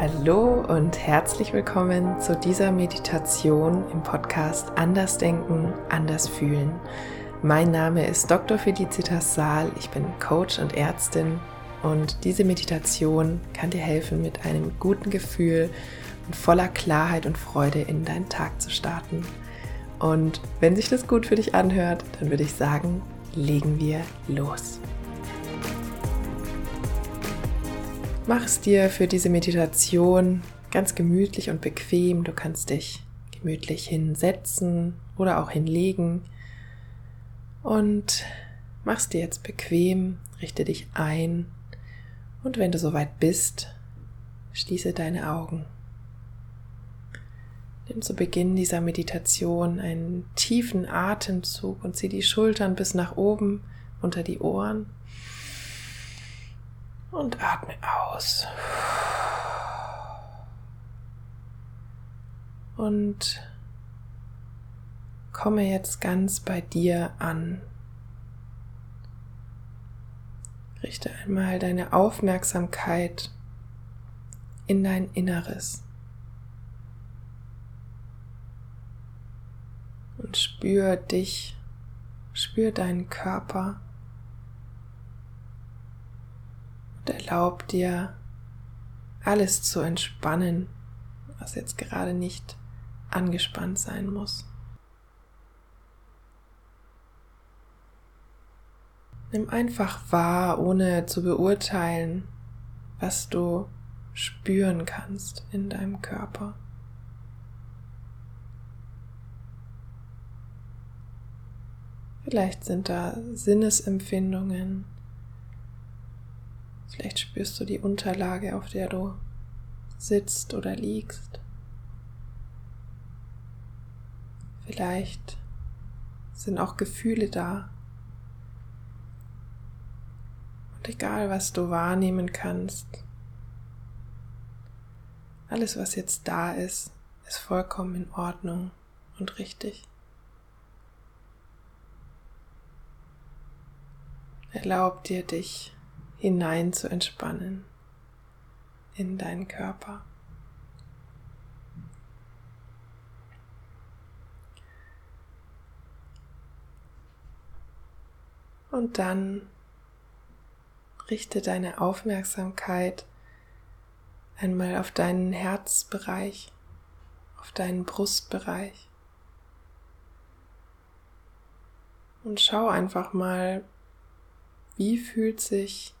Hallo und herzlich willkommen zu dieser Meditation im Podcast Anders Denken, Anders Fühlen. Mein Name ist Dr. Felicitas Saal, ich bin Coach und Ärztin und diese Meditation kann dir helfen, mit einem guten Gefühl und voller Klarheit und Freude in deinen Tag zu starten. Und wenn sich das gut für dich anhört, dann würde ich sagen, legen wir los. Mach es dir für diese Meditation ganz gemütlich und bequem. Du kannst dich gemütlich hinsetzen oder auch hinlegen. Und mach es dir jetzt bequem, richte dich ein und wenn du soweit bist, schließe deine Augen. Nimm zu Beginn dieser Meditation einen tiefen Atemzug und zieh die Schultern bis nach oben unter die Ohren und atme aus. Und komme jetzt ganz bei dir an. Richte einmal deine Aufmerksamkeit in dein Inneres. Und spür dich, spür deinen Körper. Und erlaub dir alles zu entspannen, was jetzt gerade nicht angespannt sein muss. Nimm einfach wahr, ohne zu beurteilen, was du spüren kannst in deinem Körper. Vielleicht sind da Sinnesempfindungen, Vielleicht spürst du die Unterlage, auf der du sitzt oder liegst. Vielleicht sind auch Gefühle da. Und egal, was du wahrnehmen kannst, alles, was jetzt da ist, ist vollkommen in Ordnung und richtig. Erlaub dir, dich hinein zu entspannen in deinen Körper. Und dann richte deine Aufmerksamkeit einmal auf deinen Herzbereich, auf deinen Brustbereich. Und schau einfach mal, wie fühlt sich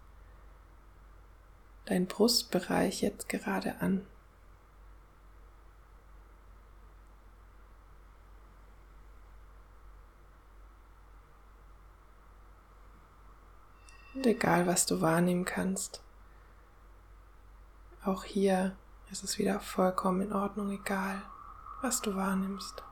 dein Brustbereich jetzt gerade an. Und egal, was du wahrnehmen kannst, auch hier ist es wieder vollkommen in Ordnung, egal, was du wahrnimmst.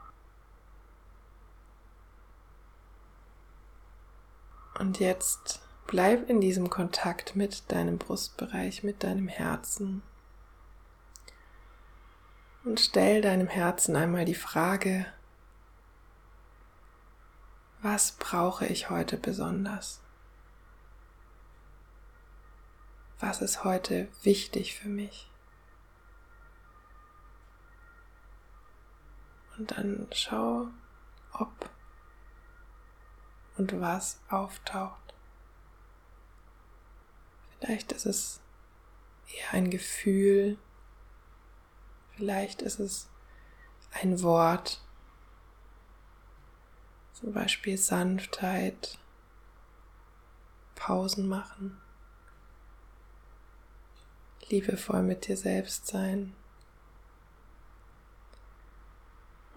Und jetzt Bleib in diesem Kontakt mit deinem Brustbereich, mit deinem Herzen. Und stell deinem Herzen einmal die Frage, was brauche ich heute besonders? Was ist heute wichtig für mich? Und dann schau, ob und was auftaucht. Vielleicht ist es eher ein Gefühl, vielleicht ist es ein Wort, zum Beispiel Sanftheit, Pausen machen, liebevoll mit dir selbst sein.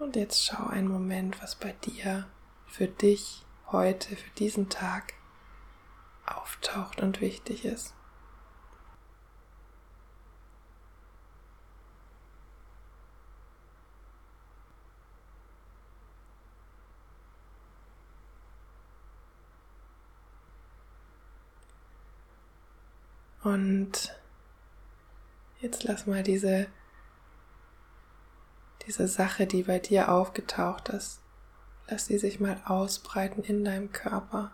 Und jetzt schau einen Moment, was bei dir, für dich heute, für diesen Tag auftaucht und wichtig ist. Und jetzt lass mal diese, diese Sache, die bei dir aufgetaucht ist, lass sie sich mal ausbreiten in deinem Körper.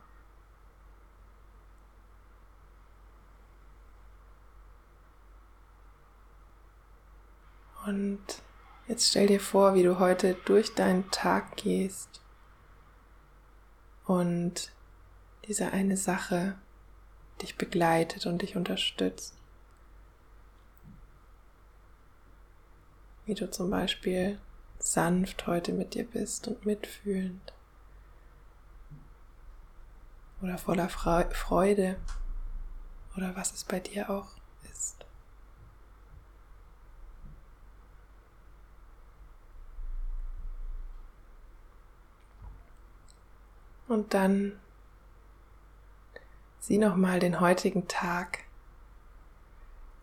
Und jetzt stell dir vor, wie du heute durch deinen Tag gehst und diese eine Sache dich begleitet und dich unterstützt. Wie du zum Beispiel sanft heute mit dir bist und mitfühlend. Oder voller Freude. Oder was es bei dir auch ist. Und dann sieh nochmal den heutigen Tag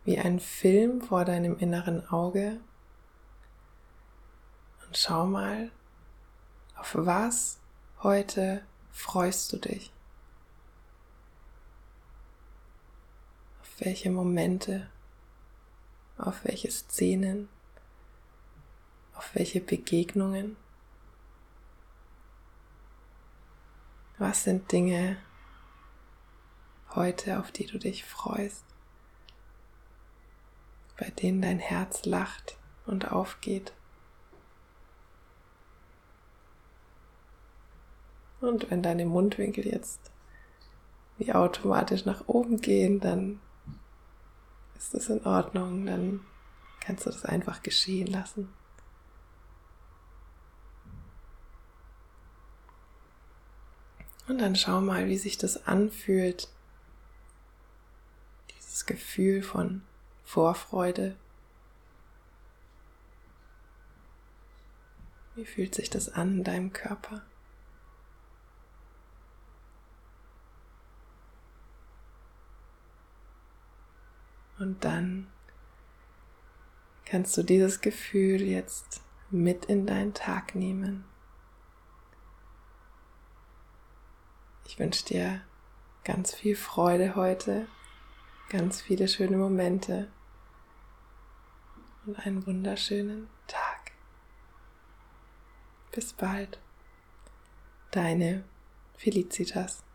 wie ein Film vor deinem inneren Auge und schau mal, auf was heute freust du dich? Auf welche Momente? Auf welche Szenen? Auf welche Begegnungen? Was sind Dinge heute, auf die du dich freust, bei denen dein Herz lacht und aufgeht? Und wenn deine Mundwinkel jetzt wie automatisch nach oben gehen, dann ist das in Ordnung, dann kannst du das einfach geschehen lassen. Und dann schau mal, wie sich das anfühlt. Dieses Gefühl von Vorfreude. Wie fühlt sich das an in deinem Körper? Und dann kannst du dieses Gefühl jetzt mit in deinen Tag nehmen. Ich wünsche dir ganz viel Freude heute, ganz viele schöne Momente und einen wunderschönen Tag. Bis bald, deine Felicitas.